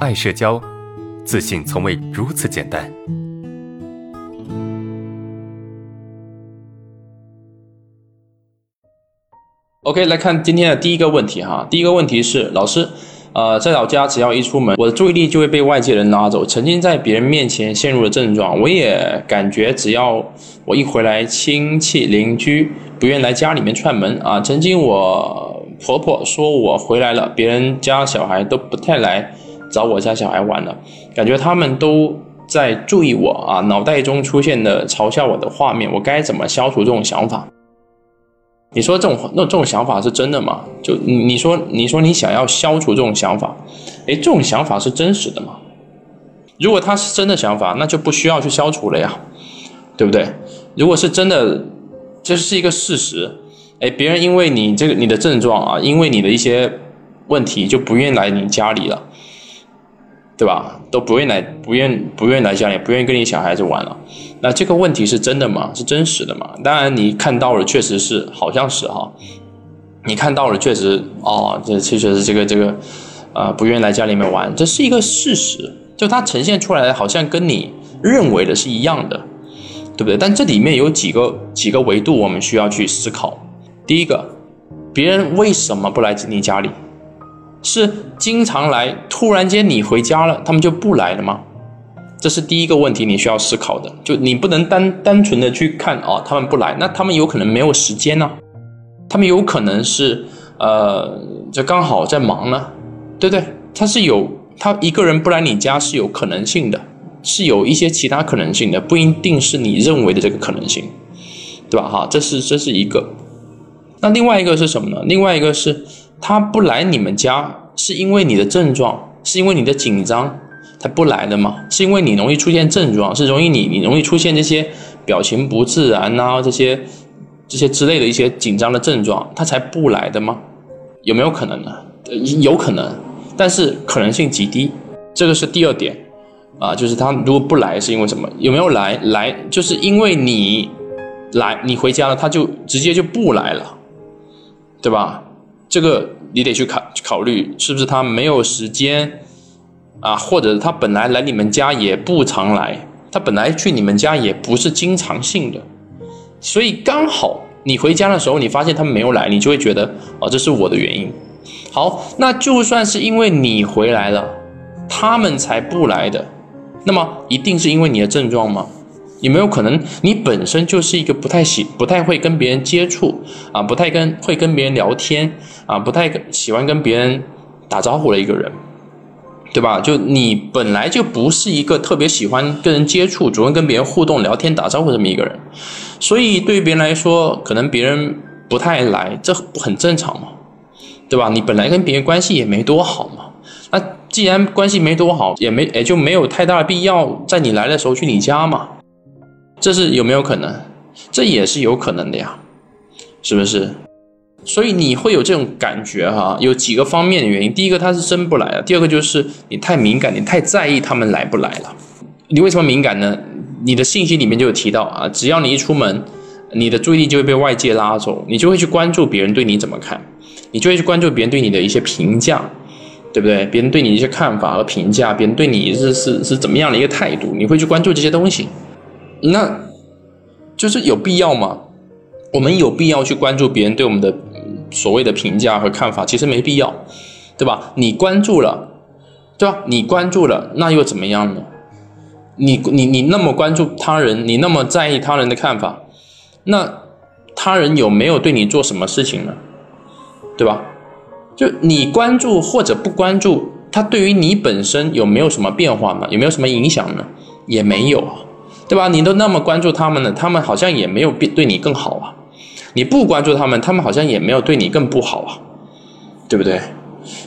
爱社交，自信从未如此简单。OK，来看今天的第一个问题哈。第一个问题是，老师，呃，在老家只要一出门，我的注意力就会被外界人拉走。曾经在别人面前陷入了症状，我也感觉只要我一回来，亲戚邻居不愿来家里面串门啊。曾经我婆婆说我回来了，别人家小孩都不太来找我家小孩玩了，感觉他们都在注意我啊。脑袋中出现的嘲笑我的画面，我该怎么消除这种想法？你说这种那这种想法是真的吗？就你说你说你想要消除这种想法，诶，这种想法是真实的吗？如果他是真的想法，那就不需要去消除了呀，对不对？如果是真的，这是一个事实，诶，别人因为你这个你的症状啊，因为你的一些问题就不愿意来你家里了。对吧？都不愿来，不愿不愿来家里，不愿意跟你小孩子玩了。那这个问题是真的吗？是真实的吗？当然，你看到了，确实是，好像是哈。你看到了，确实哦，这其实是这个这个，呃，不愿意来家里面玩，这是一个事实。就它呈现出来的，好像跟你认为的是一样的，对不对？但这里面有几个几个维度，我们需要去思考。第一个，别人为什么不来你家里？是经常来，突然间你回家了，他们就不来了吗？这是第一个问题，你需要思考的。就你不能单单纯的去看哦，他们不来，那他们有可能没有时间呢，他们有可能是呃，这刚好在忙呢，对不对？他是有他一个人不来你家是有可能性的，是有一些其他可能性的，不一定是你认为的这个可能性，对吧？哈，这是这是一个。那另外一个是什么呢？另外一个是。他不来你们家，是因为你的症状，是因为你的紧张，他不来的吗？是因为你容易出现症状，是容易你你容易出现这些表情不自然呐，这些这些之类的一些紧张的症状，他才不来的吗？有没有可能呢？有可能，但是可能性极低。这个是第二点啊，就是他如果不来是因为什么？有没有来？来就是因为你来，你回家了，他就直接就不来了，对吧？这个你得去考考虑，是不是他没有时间啊？或者他本来来你们家也不常来，他本来去你们家也不是经常性的，所以刚好你回家的时候，你发现他没有来，你就会觉得哦，这是我的原因。好，那就算是因为你回来了，他们才不来的，那么一定是因为你的症状吗？有没有可能你本身就是一个不太喜、不太会跟别人接触啊，不太跟会跟别人聊天啊，不太喜欢跟别人打招呼的一个人，对吧？就你本来就不是一个特别喜欢跟人接触、主动跟别人互动、聊天、打招呼这么一个人，所以对于别人来说，可能别人不太来，这不很正常嘛，对吧？你本来跟别人关系也没多好嘛，那既然关系没多好，也没也就没有太大的必要在你来的时候去你家嘛。这是有没有可能？这也是有可能的呀，是不是？所以你会有这种感觉哈，有几个方面的原因。第一个，他是真不来了；第二个，就是你太敏感，你太在意他们来不来了。你为什么敏感呢？你的信息里面就有提到啊，只要你一出门，你的注意力就会被外界拉走，你就会去关注别人对你怎么看，你就会去关注别人对你的一些评价，对不对？别人对你一些看法和评价，别人对你是是是怎么样的一个态度，你会去关注这些东西。那，就是有必要吗？我们有必要去关注别人对我们的所谓的评价和看法？其实没必要，对吧？你关注了，对吧？你关注了，那又怎么样呢？你你你那么关注他人，你那么在意他人的看法，那他人有没有对你做什么事情呢？对吧？就你关注或者不关注，他对于你本身有没有什么变化吗？有没有什么影响呢？也没有啊。对吧？你都那么关注他们了，他们好像也没有变对你更好啊。你不关注他们，他们好像也没有对你更不好啊，对不对？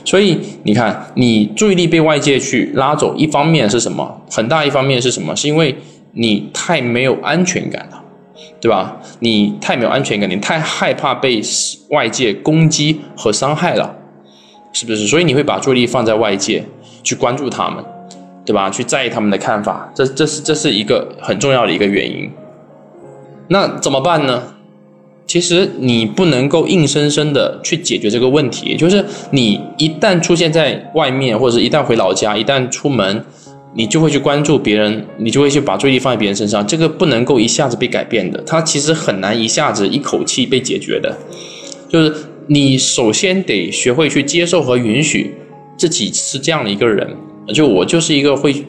所以你看，你注意力被外界去拉走，一方面是什么？很大一方面是什么？是因为你太没有安全感了，对吧？你太没有安全感，你太害怕被外界攻击和伤害了，是不是？所以你会把注意力放在外界，去关注他们。对吧？去在意他们的看法，这这是这是一个很重要的一个原因。那怎么办呢？其实你不能够硬生生的去解决这个问题，就是你一旦出现在外面，或者一旦回老家，一旦出门，你就会去关注别人，你就会去把注意力放在别人身上，这个不能够一下子被改变的，它其实很难一下子一口气被解决的，就是你首先得学会去接受和允许自己是这样的一个人，就我就是一个会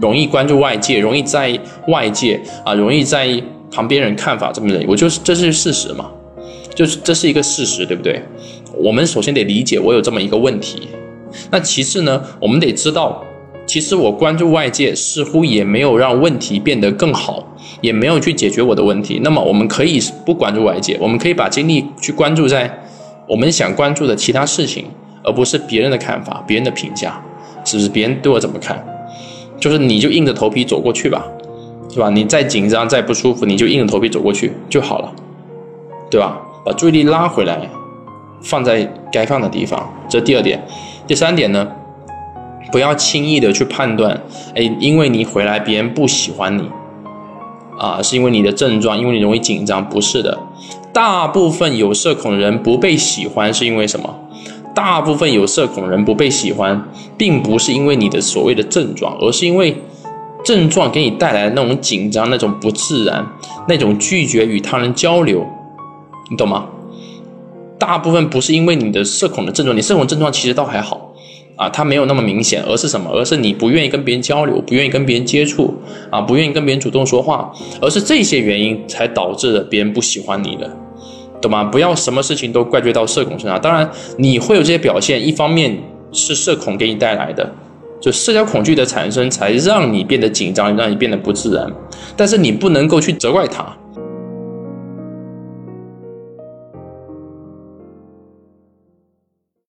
容易关注外界，容易在外界啊，容易在。旁边人看法这么人，我就是这是事实嘛，就是这是一个事实，对不对？我们首先得理解我有这么一个问题，那其次呢，我们得知道，其实我关注外界似乎也没有让问题变得更好，也没有去解决我的问题。那么我们可以不关注外界，我们可以把精力去关注在我们想关注的其他事情，而不是别人的看法、别人的评价，是不是？别人对我怎么看？就是你就硬着头皮走过去吧。是吧？你再紧张、再不舒服，你就硬着头皮走过去就好了，对吧？把注意力拉回来，放在该放的地方。这第二点。第三点呢？不要轻易的去判断，哎，因为你回来，别人不喜欢你，啊，是因为你的症状，因为你容易紧张，不是的。大部分有社恐人不被喜欢是因为什么？大部分有社恐人不被喜欢，并不是因为你的所谓的症状，而是因为。症状给你带来的那种紧张、那种不自然、那种拒绝与他人交流，你懂吗？大部分不是因为你的社恐的症状，你社恐症状其实倒还好啊，它没有那么明显，而是什么？而是你不愿意跟别人交流，不愿意跟别人接触啊，不愿意跟别人主动说话，而是这些原因才导致了别人不喜欢你的，懂吗？不要什么事情都怪罪到社恐身上。当然，你会有这些表现，一方面是社恐给你带来的。就社交恐惧的产生，才让你变得紧张，让你变得不自然。但是你不能够去责怪他，